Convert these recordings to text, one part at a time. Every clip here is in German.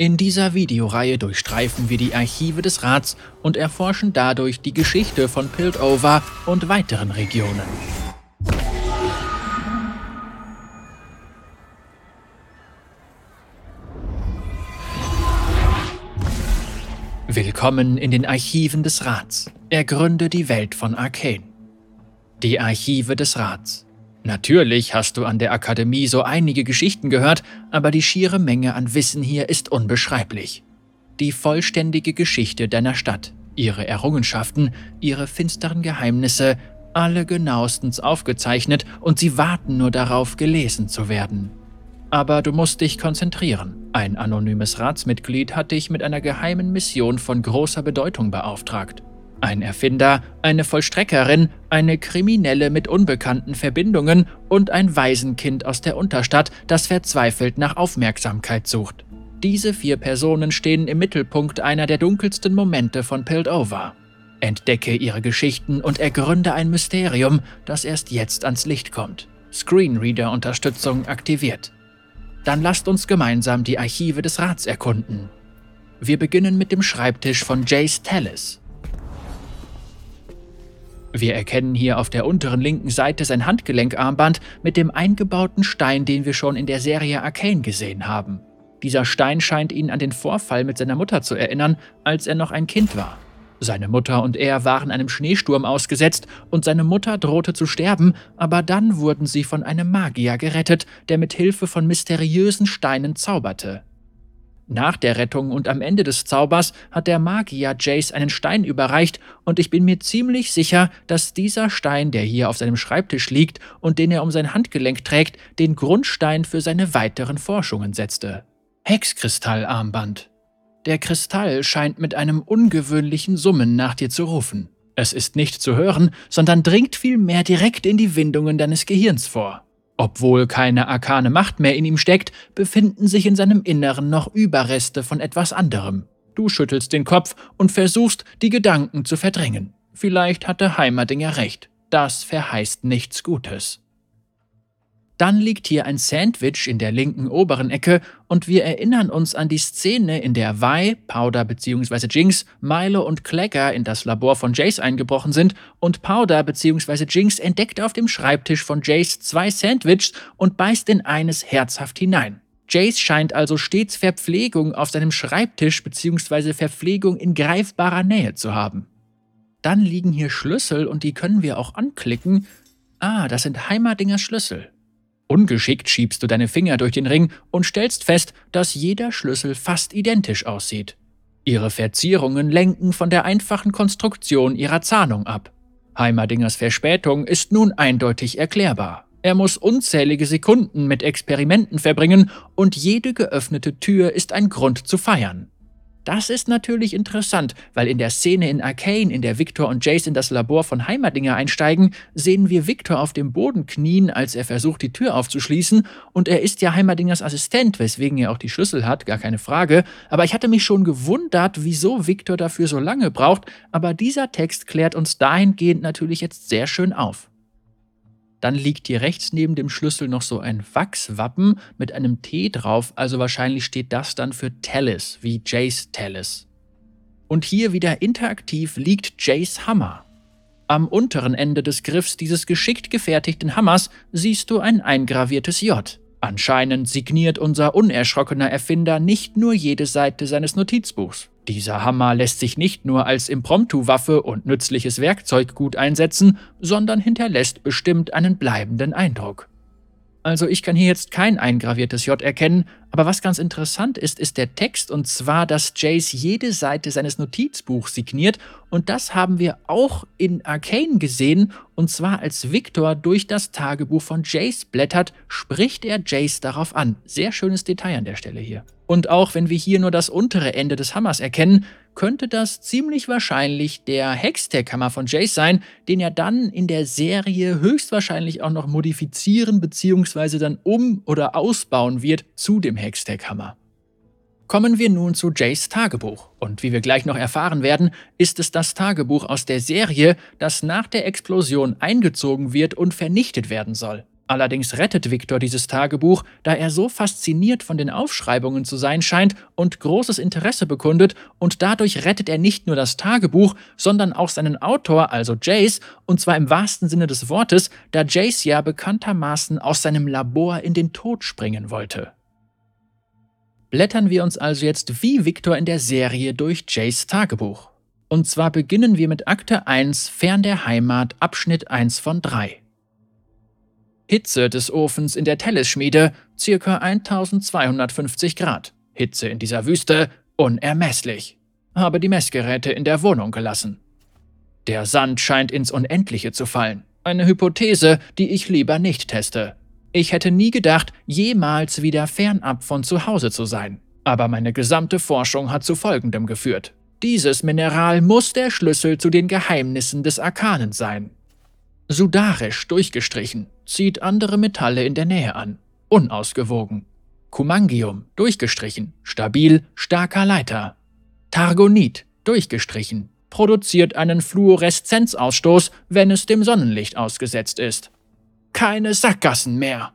In dieser Videoreihe durchstreifen wir die Archive des Rats und erforschen dadurch die Geschichte von Piltover und weiteren Regionen. Willkommen in den Archiven des Rats. Ergründe die Welt von Arcane. Die Archive des Rats. Natürlich hast du an der Akademie so einige Geschichten gehört, aber die schiere Menge an Wissen hier ist unbeschreiblich. Die vollständige Geschichte deiner Stadt, ihre Errungenschaften, ihre finsteren Geheimnisse, alle genauestens aufgezeichnet und sie warten nur darauf, gelesen zu werden. Aber du musst dich konzentrieren. Ein anonymes Ratsmitglied hat dich mit einer geheimen Mission von großer Bedeutung beauftragt. Ein Erfinder, eine Vollstreckerin, eine Kriminelle mit unbekannten Verbindungen und ein Waisenkind aus der Unterstadt, das verzweifelt nach Aufmerksamkeit sucht. Diese vier Personen stehen im Mittelpunkt einer der dunkelsten Momente von Piltover. Entdecke ihre Geschichten und ergründe ein Mysterium, das erst jetzt ans Licht kommt. Screenreader-Unterstützung aktiviert. Dann lasst uns gemeinsam die Archive des Rats erkunden. Wir beginnen mit dem Schreibtisch von Jace Tallis. Wir erkennen hier auf der unteren linken Seite sein Handgelenkarmband mit dem eingebauten Stein, den wir schon in der Serie Arcane gesehen haben. Dieser Stein scheint ihn an den Vorfall mit seiner Mutter zu erinnern, als er noch ein Kind war. Seine Mutter und er waren einem Schneesturm ausgesetzt und seine Mutter drohte zu sterben, aber dann wurden sie von einem Magier gerettet, der mit Hilfe von mysteriösen Steinen zauberte. Nach der Rettung und am Ende des Zaubers hat der Magier Jace einen Stein überreicht und ich bin mir ziemlich sicher, dass dieser Stein, der hier auf seinem Schreibtisch liegt und den er um sein Handgelenk trägt, den Grundstein für seine weiteren Forschungen setzte. Hexkristallarmband. Der Kristall scheint mit einem ungewöhnlichen Summen nach dir zu rufen. Es ist nicht zu hören, sondern dringt vielmehr direkt in die Windungen deines Gehirns vor. Obwohl keine arkane Macht mehr in ihm steckt, befinden sich in seinem Inneren noch Überreste von etwas anderem. Du schüttelst den Kopf und versuchst, die Gedanken zu verdrängen. Vielleicht hatte Heimerdinger recht. Das verheißt nichts Gutes. Dann liegt hier ein Sandwich in der linken oberen Ecke und wir erinnern uns an die Szene, in der Vi, Powder bzw. Jinx, Milo und Clagger in das Labor von Jace eingebrochen sind und Powder bzw. Jinx entdeckt auf dem Schreibtisch von Jace zwei Sandwiches und beißt in eines herzhaft hinein. Jace scheint also stets Verpflegung auf seinem Schreibtisch bzw. Verpflegung in greifbarer Nähe zu haben. Dann liegen hier Schlüssel und die können wir auch anklicken. Ah, das sind Heimerdingers Schlüssel. Ungeschickt schiebst du deine Finger durch den Ring und stellst fest, dass jeder Schlüssel fast identisch aussieht. Ihre Verzierungen lenken von der einfachen Konstruktion ihrer Zahnung ab. Heimerdingers Verspätung ist nun eindeutig erklärbar. Er muss unzählige Sekunden mit Experimenten verbringen und jede geöffnete Tür ist ein Grund zu feiern. Das ist natürlich interessant, weil in der Szene in Arcane, in der Victor und Jace in das Labor von Heimerdinger einsteigen, sehen wir Victor auf dem Boden knien, als er versucht, die Tür aufzuschließen. Und er ist ja Heimerdingers Assistent, weswegen er auch die Schlüssel hat, gar keine Frage. Aber ich hatte mich schon gewundert, wieso Victor dafür so lange braucht. Aber dieser Text klärt uns dahingehend natürlich jetzt sehr schön auf. Dann liegt hier rechts neben dem Schlüssel noch so ein Wachswappen mit einem T drauf, also wahrscheinlich steht das dann für Tallis, wie Jace Tallis. Und hier wieder interaktiv liegt Jace Hammer. Am unteren Ende des Griffs dieses geschickt gefertigten Hammers siehst du ein eingraviertes J. Anscheinend signiert unser unerschrockener Erfinder nicht nur jede Seite seines Notizbuchs. Dieser Hammer lässt sich nicht nur als Impromptu-Waffe und nützliches Werkzeug gut einsetzen, sondern hinterlässt bestimmt einen bleibenden Eindruck. Also ich kann hier jetzt kein eingraviertes J erkennen, aber was ganz interessant ist, ist der Text und zwar, dass Jace jede Seite seines Notizbuchs signiert und das haben wir auch in Arcane gesehen und zwar als Victor durch das Tagebuch von Jace blättert, spricht er Jace darauf an. Sehr schönes Detail an der Stelle hier. Und auch wenn wir hier nur das untere Ende des Hammers erkennen, könnte das ziemlich wahrscheinlich der Hextech-Hammer von Jace sein, den er dann in der Serie höchstwahrscheinlich auch noch modifizieren bzw. dann um- oder ausbauen wird zu dem Hextech-Hammer. Kommen wir nun zu Jays Tagebuch. Und wie wir gleich noch erfahren werden, ist es das Tagebuch aus der Serie, das nach der Explosion eingezogen wird und vernichtet werden soll. Allerdings rettet Victor dieses Tagebuch, da er so fasziniert von den Aufschreibungen zu sein scheint und großes Interesse bekundet, und dadurch rettet er nicht nur das Tagebuch, sondern auch seinen Autor, also Jace, und zwar im wahrsten Sinne des Wortes, da Jace ja bekanntermaßen aus seinem Labor in den Tod springen wollte. Blättern wir uns also jetzt wie Victor in der Serie durch Jace Tagebuch. Und zwar beginnen wir mit Akte 1 Fern der Heimat, Abschnitt 1 von 3. Hitze des Ofens in der Tellesschmiede ca. 1250 Grad. Hitze in dieser Wüste unermesslich. Habe die Messgeräte in der Wohnung gelassen. Der Sand scheint ins Unendliche zu fallen. Eine Hypothese, die ich lieber nicht teste. Ich hätte nie gedacht, jemals wieder fernab von zu Hause zu sein. Aber meine gesamte Forschung hat zu Folgendem geführt. Dieses Mineral muss der Schlüssel zu den Geheimnissen des Arkanen sein. Sudarisch durchgestrichen, zieht andere Metalle in der Nähe an. Unausgewogen. Kumangium durchgestrichen, stabil, starker Leiter. Targonit durchgestrichen, produziert einen Fluoreszenzausstoß, wenn es dem Sonnenlicht ausgesetzt ist. Keine Sackgassen mehr.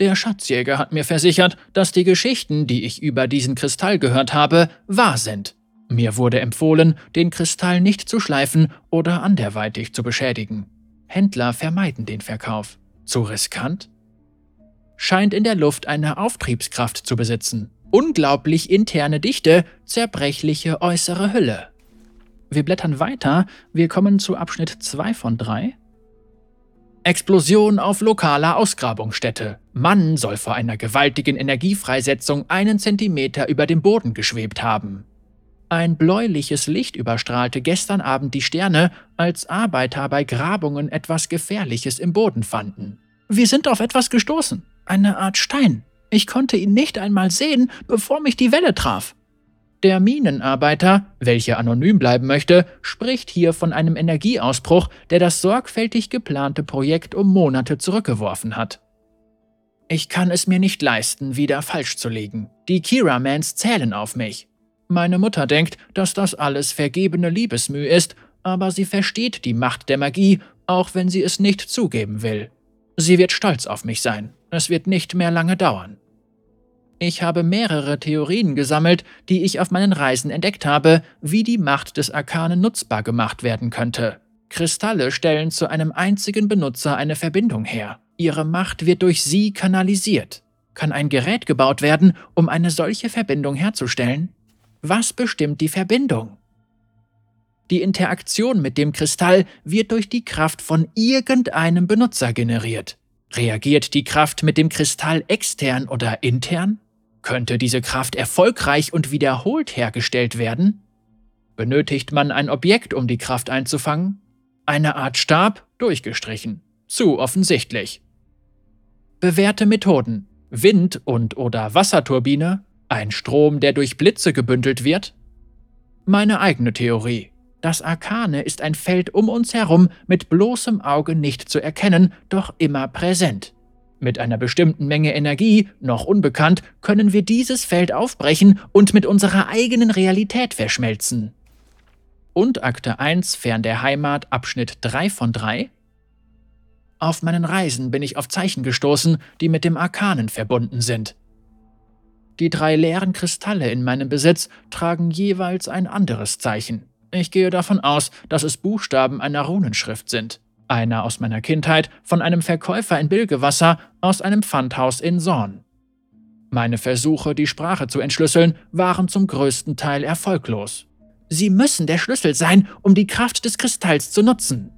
Der Schatzjäger hat mir versichert, dass die Geschichten, die ich über diesen Kristall gehört habe, wahr sind. Mir wurde empfohlen, den Kristall nicht zu schleifen oder anderweitig zu beschädigen. Händler vermeiden den Verkauf. Zu riskant? Scheint in der Luft eine Auftriebskraft zu besitzen. Unglaublich interne Dichte, zerbrechliche äußere Hülle. Wir blättern weiter, wir kommen zu Abschnitt 2 von 3. Explosion auf lokaler Ausgrabungsstätte. Mann soll vor einer gewaltigen Energiefreisetzung einen Zentimeter über dem Boden geschwebt haben. Ein bläuliches Licht überstrahlte gestern Abend die Sterne, als Arbeiter bei Grabungen etwas Gefährliches im Boden fanden. Wir sind auf etwas gestoßen. Eine Art Stein. Ich konnte ihn nicht einmal sehen, bevor mich die Welle traf. Der Minenarbeiter, welcher anonym bleiben möchte, spricht hier von einem Energieausbruch, der das sorgfältig geplante Projekt um Monate zurückgeworfen hat. Ich kann es mir nicht leisten, wieder falsch zu liegen. Die Kira-Mans zählen auf mich. Meine Mutter denkt, dass das alles vergebene Liebesmüh ist, aber sie versteht die Macht der Magie, auch wenn sie es nicht zugeben will. Sie wird stolz auf mich sein. Es wird nicht mehr lange dauern. Ich habe mehrere Theorien gesammelt, die ich auf meinen Reisen entdeckt habe, wie die Macht des Arkanen nutzbar gemacht werden könnte. Kristalle stellen zu einem einzigen Benutzer eine Verbindung her. Ihre Macht wird durch sie kanalisiert. Kann ein Gerät gebaut werden, um eine solche Verbindung herzustellen? Was bestimmt die Verbindung? Die Interaktion mit dem Kristall wird durch die Kraft von irgendeinem Benutzer generiert. Reagiert die Kraft mit dem Kristall extern oder intern? Könnte diese Kraft erfolgreich und wiederholt hergestellt werden? Benötigt man ein Objekt, um die Kraft einzufangen? Eine Art Stab? Durchgestrichen. Zu offensichtlich. Bewährte Methoden. Wind- und oder Wasserturbine? Ein Strom, der durch Blitze gebündelt wird? Meine eigene Theorie. Das Arkane ist ein Feld um uns herum, mit bloßem Auge nicht zu erkennen, doch immer präsent. Mit einer bestimmten Menge Energie, noch unbekannt, können wir dieses Feld aufbrechen und mit unserer eigenen Realität verschmelzen. Und Akte 1 Fern der Heimat, Abschnitt 3 von 3? Auf meinen Reisen bin ich auf Zeichen gestoßen, die mit dem Arkanen verbunden sind. Die drei leeren Kristalle in meinem Besitz tragen jeweils ein anderes Zeichen. Ich gehe davon aus, dass es Buchstaben einer Runenschrift sind. Einer aus meiner Kindheit, von einem Verkäufer in Bilgewasser, aus einem Pfandhaus in Sorn. Meine Versuche, die Sprache zu entschlüsseln, waren zum größten Teil erfolglos. Sie müssen der Schlüssel sein, um die Kraft des Kristalls zu nutzen.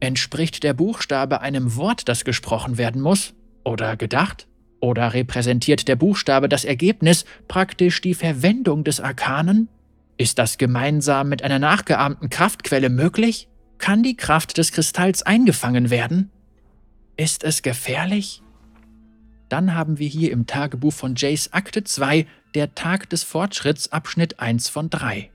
Entspricht der Buchstabe einem Wort, das gesprochen werden muss? Oder gedacht? Oder repräsentiert der Buchstabe das Ergebnis, praktisch die Verwendung des Arkanen? Ist das gemeinsam mit einer nachgeahmten Kraftquelle möglich? Kann die Kraft des Kristalls eingefangen werden? Ist es gefährlich? Dann haben wir hier im Tagebuch von Jace Akte 2 der Tag des Fortschritts Abschnitt 1 von 3.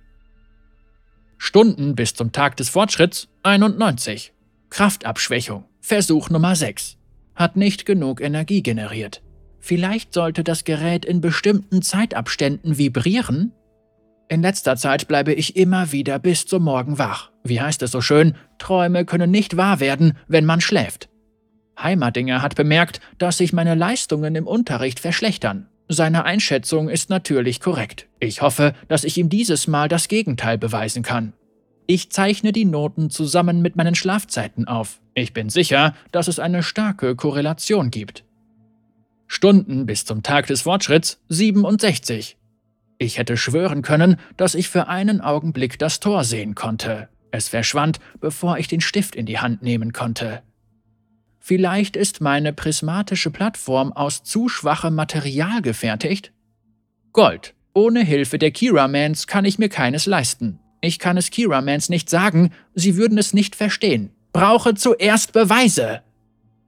Stunden bis zum Tag des Fortschritts 91. Kraftabschwächung. Versuch Nummer 6. Hat nicht genug Energie generiert. Vielleicht sollte das Gerät in bestimmten Zeitabständen vibrieren? In letzter Zeit bleibe ich immer wieder bis zum Morgen wach. Wie heißt es so schön? Träume können nicht wahr werden, wenn man schläft. Heimerdinger hat bemerkt, dass sich meine Leistungen im Unterricht verschlechtern. Seine Einschätzung ist natürlich korrekt. Ich hoffe, dass ich ihm dieses Mal das Gegenteil beweisen kann. Ich zeichne die Noten zusammen mit meinen Schlafzeiten auf. Ich bin sicher, dass es eine starke Korrelation gibt. Stunden bis zum Tag des Fortschritts 67. Ich hätte schwören können, dass ich für einen Augenblick das Tor sehen konnte. Es verschwand, bevor ich den Stift in die Hand nehmen konnte. Vielleicht ist meine prismatische Plattform aus zu schwachem Material gefertigt? Gold. Ohne Hilfe der Kiramans kann ich mir keines leisten. Ich kann es Kiramans nicht sagen, sie würden es nicht verstehen. Brauche zuerst Beweise.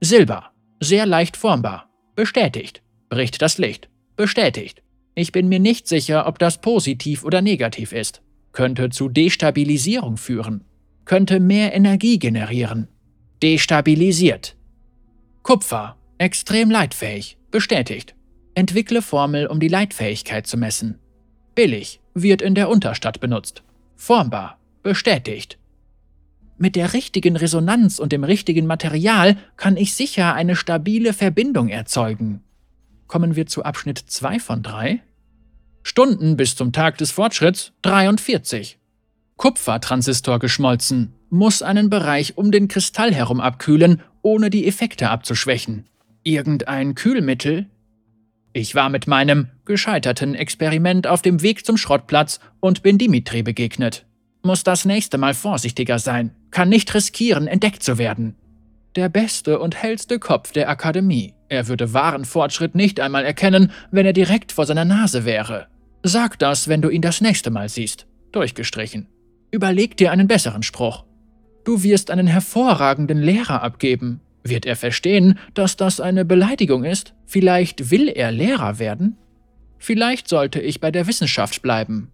Silber. Sehr leicht formbar. Bestätigt. Bricht das Licht. Bestätigt. Ich bin mir nicht sicher, ob das positiv oder negativ ist. Könnte zu Destabilisierung führen. Könnte mehr Energie generieren. Destabilisiert. Kupfer. Extrem leitfähig. Bestätigt. Entwickle Formel, um die Leitfähigkeit zu messen. Billig. Wird in der Unterstadt benutzt. Formbar. Bestätigt. Mit der richtigen Resonanz und dem richtigen Material kann ich sicher eine stabile Verbindung erzeugen. Kommen wir zu Abschnitt 2 von 3. Stunden bis zum Tag des Fortschritts 43. Kupfertransistor geschmolzen, muss einen Bereich um den Kristall herum abkühlen, ohne die Effekte abzuschwächen. Irgendein Kühlmittel? Ich war mit meinem gescheiterten Experiment auf dem Weg zum Schrottplatz und bin Dimitri begegnet. Muss das nächste Mal vorsichtiger sein, kann nicht riskieren, entdeckt zu werden. Der beste und hellste Kopf der Akademie. Er würde wahren Fortschritt nicht einmal erkennen, wenn er direkt vor seiner Nase wäre. Sag das, wenn du ihn das nächste Mal siehst. Durchgestrichen. Überleg dir einen besseren Spruch. Du wirst einen hervorragenden Lehrer abgeben. Wird er verstehen, dass das eine Beleidigung ist? Vielleicht will er Lehrer werden? Vielleicht sollte ich bei der Wissenschaft bleiben.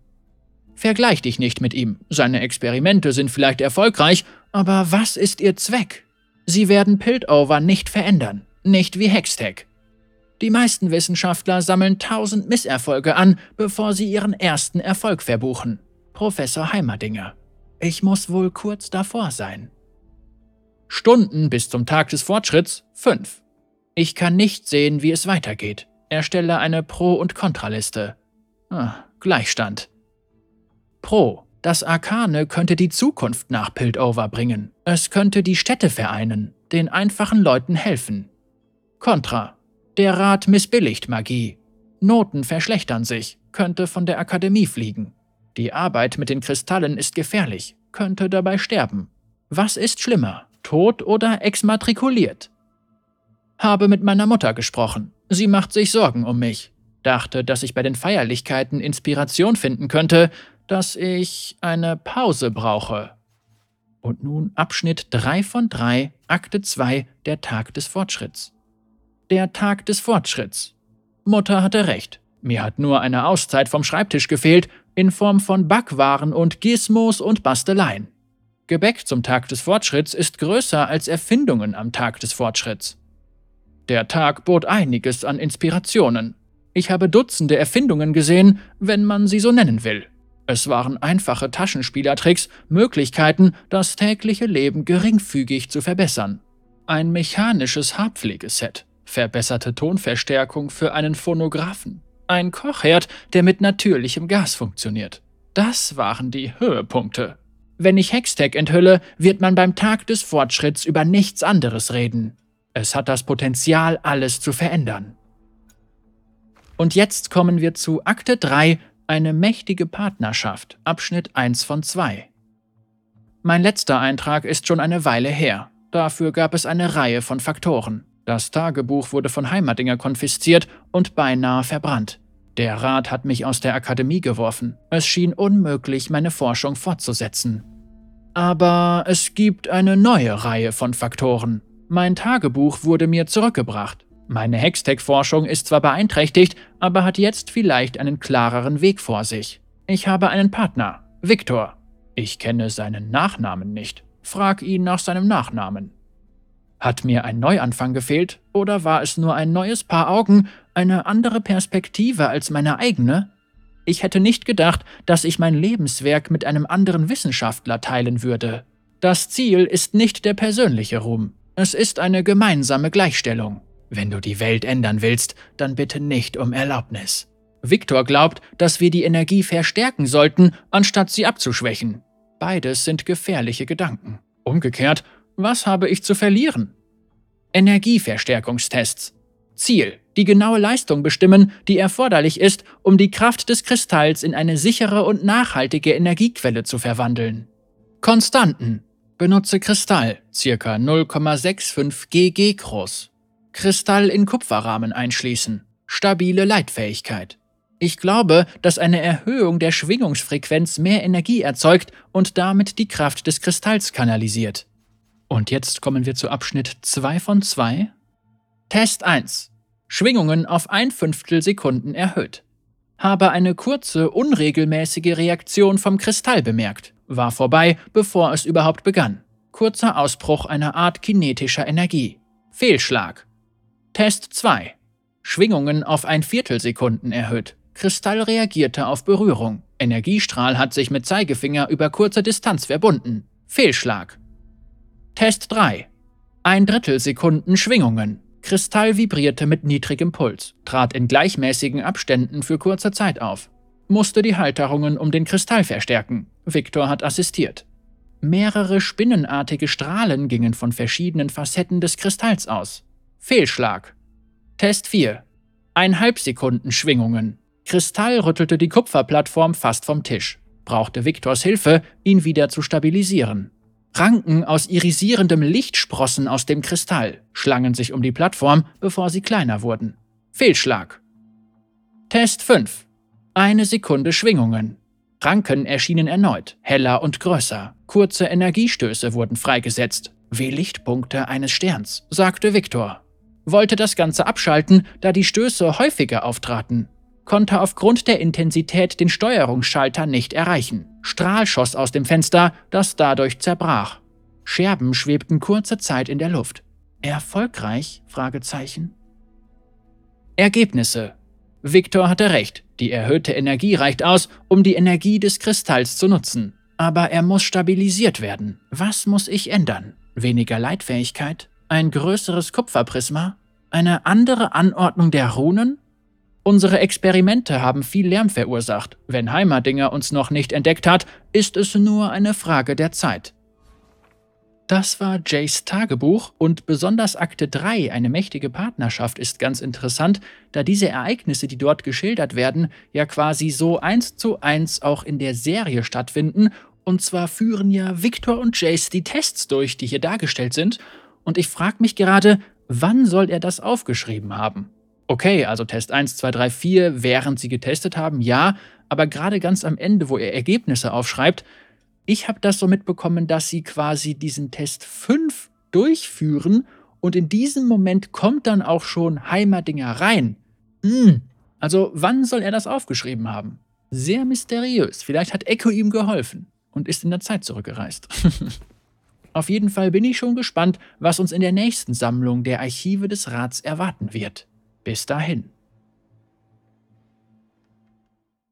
Vergleich dich nicht mit ihm. Seine Experimente sind vielleicht erfolgreich, aber was ist ihr Zweck? Sie werden Piltover nicht verändern, nicht wie Hextech. Die meisten Wissenschaftler sammeln tausend Misserfolge an, bevor sie ihren ersten Erfolg verbuchen. Professor Heimerdinger. Ich muss wohl kurz davor sein. Stunden bis zum Tag des Fortschritts 5. Ich kann nicht sehen, wie es weitergeht. Erstelle eine Pro- und Kontraliste. Ah, Gleichstand. Pro. Das Arkane könnte die Zukunft nach Piltover bringen. Es könnte die Städte vereinen, den einfachen Leuten helfen. Contra. Der Rat missbilligt Magie. Noten verschlechtern sich, könnte von der Akademie fliegen. Die Arbeit mit den Kristallen ist gefährlich, könnte dabei sterben. Was ist schlimmer, tot oder exmatrikuliert? Habe mit meiner Mutter gesprochen. Sie macht sich Sorgen um mich. Dachte, dass ich bei den Feierlichkeiten Inspiration finden könnte, dass ich eine Pause brauche. Und nun Abschnitt 3 von 3, Akte 2, der Tag des Fortschritts. Der Tag des Fortschritts. Mutter hatte recht. Mir hat nur eine Auszeit vom Schreibtisch gefehlt, in Form von Backwaren und Gizmos und Basteleien. Gebäck zum Tag des Fortschritts ist größer als Erfindungen am Tag des Fortschritts. Der Tag bot einiges an Inspirationen. Ich habe Dutzende Erfindungen gesehen, wenn man sie so nennen will. Es waren einfache Taschenspielertricks, Möglichkeiten, das tägliche Leben geringfügig zu verbessern. Ein mechanisches Haarpflegeset, verbesserte Tonverstärkung für einen Phonographen, ein Kochherd, der mit natürlichem Gas funktioniert. Das waren die Höhepunkte. Wenn ich Hextech enthülle, wird man beim Tag des Fortschritts über nichts anderes reden. Es hat das Potenzial, alles zu verändern. Und jetzt kommen wir zu Akte 3, eine mächtige Partnerschaft, Abschnitt 1 von 2. Mein letzter Eintrag ist schon eine Weile her. Dafür gab es eine Reihe von Faktoren. Das Tagebuch wurde von Heimerdinger konfisziert und beinahe verbrannt. Der Rat hat mich aus der Akademie geworfen. Es schien unmöglich, meine Forschung fortzusetzen. Aber es gibt eine neue Reihe von Faktoren. Mein Tagebuch wurde mir zurückgebracht. Meine Hextech-Forschung ist zwar beeinträchtigt, aber hat jetzt vielleicht einen klareren Weg vor sich. Ich habe einen Partner, Viktor. Ich kenne seinen Nachnamen nicht. Frag ihn nach seinem Nachnamen. Hat mir ein Neuanfang gefehlt oder war es nur ein neues Paar Augen, eine andere Perspektive als meine eigene? Ich hätte nicht gedacht, dass ich mein Lebenswerk mit einem anderen Wissenschaftler teilen würde. Das Ziel ist nicht der persönliche Ruhm. Es ist eine gemeinsame Gleichstellung. Wenn du die Welt ändern willst, dann bitte nicht um Erlaubnis. Viktor glaubt, dass wir die Energie verstärken sollten, anstatt sie abzuschwächen. Beides sind gefährliche Gedanken. Umgekehrt, was habe ich zu verlieren? Energieverstärkungstests. Ziel: Die genaue Leistung bestimmen, die erforderlich ist, um die Kraft des Kristalls in eine sichere und nachhaltige Energiequelle zu verwandeln. Konstanten. Benutze Kristall, ca. 0,65 GG groß. Kristall in Kupferrahmen einschließen. Stabile Leitfähigkeit. Ich glaube, dass eine Erhöhung der Schwingungsfrequenz mehr Energie erzeugt und damit die Kraft des Kristalls kanalisiert. Und jetzt kommen wir zu Abschnitt 2 von 2. Test 1. Schwingungen auf ein Fünftel Sekunden erhöht. Habe eine kurze, unregelmäßige Reaktion vom Kristall bemerkt. War vorbei, bevor es überhaupt begann. Kurzer Ausbruch einer Art kinetischer Energie. Fehlschlag. Test 2. Schwingungen auf ein Viertelsekunden erhöht. Kristall reagierte auf Berührung. Energiestrahl hat sich mit Zeigefinger über kurze Distanz verbunden. Fehlschlag. Test 3. Ein Drittelsekunden Schwingungen. Kristall vibrierte mit niedrigem Puls, trat in gleichmäßigen Abständen für kurze Zeit auf. Musste die Halterungen um den Kristall verstärken. Victor hat assistiert. Mehrere spinnenartige Strahlen gingen von verschiedenen Facetten des Kristalls aus. Fehlschlag. Test 4. Einhalb Sekunden Schwingungen. Kristall rüttelte die Kupferplattform fast vom Tisch. Brauchte Victors Hilfe, ihn wieder zu stabilisieren. Ranken aus irisierendem Licht sprossen aus dem Kristall, schlangen sich um die Plattform, bevor sie kleiner wurden. Fehlschlag. Test 5. Eine Sekunde Schwingungen. Ranken erschienen erneut, heller und größer. Kurze Energiestöße wurden freigesetzt, wie Lichtpunkte eines Sterns, sagte Viktor. Wollte das Ganze abschalten, da die Stöße häufiger auftraten konnte aufgrund der Intensität den Steuerungsschalter nicht erreichen. Strahl schoss aus dem Fenster, das dadurch zerbrach. Scherben schwebten kurze Zeit in der Luft. Erfolgreich? Ergebnisse. Victor hatte recht, die erhöhte Energie reicht aus, um die Energie des Kristalls zu nutzen. Aber er muss stabilisiert werden. Was muss ich ändern? Weniger Leitfähigkeit? Ein größeres Kupferprisma? Eine andere Anordnung der Runen? Unsere Experimente haben viel Lärm verursacht. Wenn Heimerdinger uns noch nicht entdeckt hat, ist es nur eine Frage der Zeit. Das war Jays Tagebuch und besonders Akte 3, eine mächtige Partnerschaft, ist ganz interessant, da diese Ereignisse, die dort geschildert werden, ja quasi so eins zu eins auch in der Serie stattfinden. Und zwar führen ja Victor und Jace die Tests durch, die hier dargestellt sind. Und ich frage mich gerade, wann soll er das aufgeschrieben haben? Okay, also Test 1, 2, 3, 4, während sie getestet haben, ja, aber gerade ganz am Ende, wo er Ergebnisse aufschreibt, ich habe das so mitbekommen, dass sie quasi diesen Test 5 durchführen und in diesem Moment kommt dann auch schon Heimerdinger rein. Hm. Also wann soll er das aufgeschrieben haben? Sehr mysteriös. Vielleicht hat Echo ihm geholfen und ist in der Zeit zurückgereist. Auf jeden Fall bin ich schon gespannt, was uns in der nächsten Sammlung der Archive des Rats erwarten wird. Bis dahin.